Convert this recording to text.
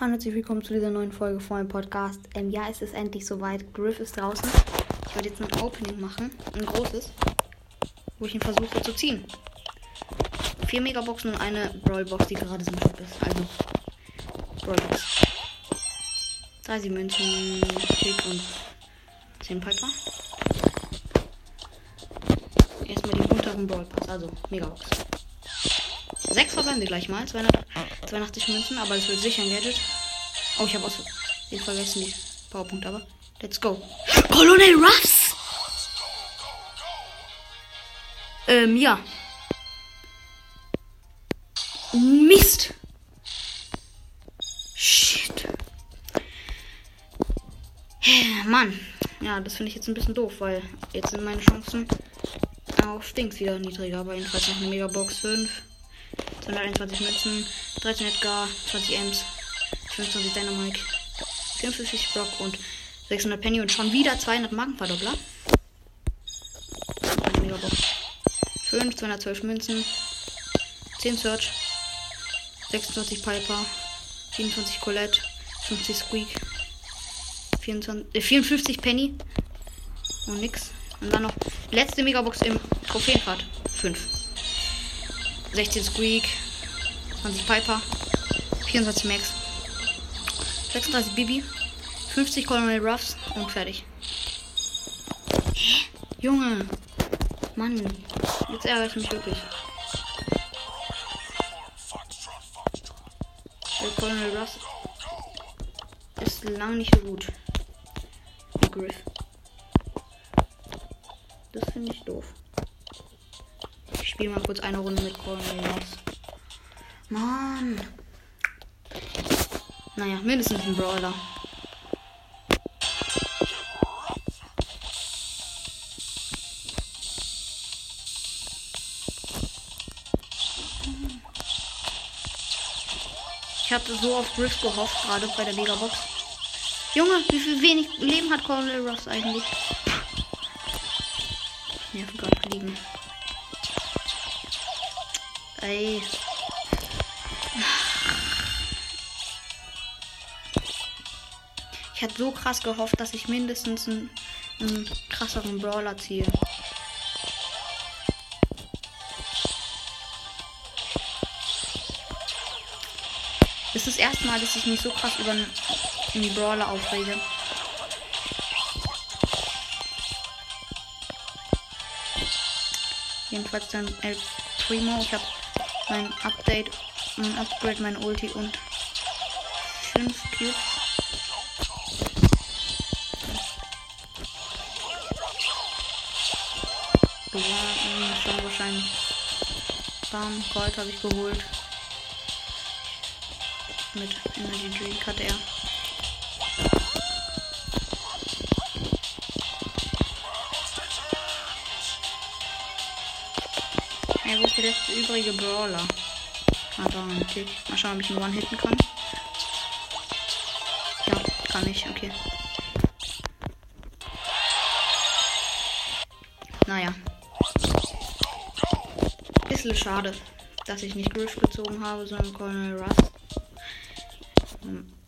Hallo und herzlich willkommen zu dieser neuen Folge von meinem Podcast. Ähm, ja, es ist endlich soweit. Griff ist draußen. Ich werde jetzt ein Opening machen, ein großes, wo ich ihn versuche zu ziehen. Vier Megaboxen und eine Brawlbox, die gerade im Shop ist. Also, Brawlbox. 30 Münzen, Tick und 10 Piper. Erstmal den unteren Brawlpass, also Megabox. Sechs verbleiben wir gleich mal. 200, 82 Münzen, aber es wird sicher ein Gadget. Oh, ich habe aus den vergessen die Powerpunkte, aber let's go. Colonel Ruffs! Ähm, ja. Mist! Shit. Mann. Ja, das finde ich jetzt ein bisschen doof, weil jetzt sind meine Chancen auf Dings wieder niedriger. Aber jedenfalls noch eine Megabox 5. 221 Münzen, 13 Edgar, 20 Ems, 25 Dynamite, 54 Block und 600 Penny und schon wieder 200 Markenverdoppler. Eine Megabox. 5, 212 Münzen, 10 Search, 26 Piper, 27 Colette, 50 Squeak, 24, äh, 54 Penny und nix. Und dann noch letzte Megabox im Trophäenfahrt. 5. 16 Squeak, 20 Piper, 24 Max, 36 Bibi, 50 Colonel Ruffs und fertig. Hä? Junge! Mann, jetzt ärgere ich mich wirklich. Der Colonel Ruffs ist lang nicht so gut. Griff. Das finde ich doof spiele mal kurz eine Runde mit Cornelius. Mann. Naja, mindestens ein Brawler. Ich hatte so auf Griff gehofft, gerade bei der Megabox. Junge, wie viel wenig Leben hat Cornel Ross eigentlich? Nerven gerade fliegen. Ey. Ich hatte so krass gehofft, dass ich mindestens einen, einen krasseren Brawler ziehe. Das ist das erste Mal, dass ich mich so krass über einen Brawler aufrege. Jedenfalls dann El Primo. Ich habe mein Update, mein Upgrade, mein Ulti und 5 Cubes. Bewahren, schon wahrscheinlich. Bam, Gold habe ich geholt. Mit Energy Drink hatte er. Wo ist der letzte übrige Brawler? Ah, da, okay. Mal schauen, ob ich ihn one hitten kann. Ja, kann ich, okay. Naja. Bisschen schade, dass ich nicht Griff gezogen habe, sondern Colonel Russ. Hm.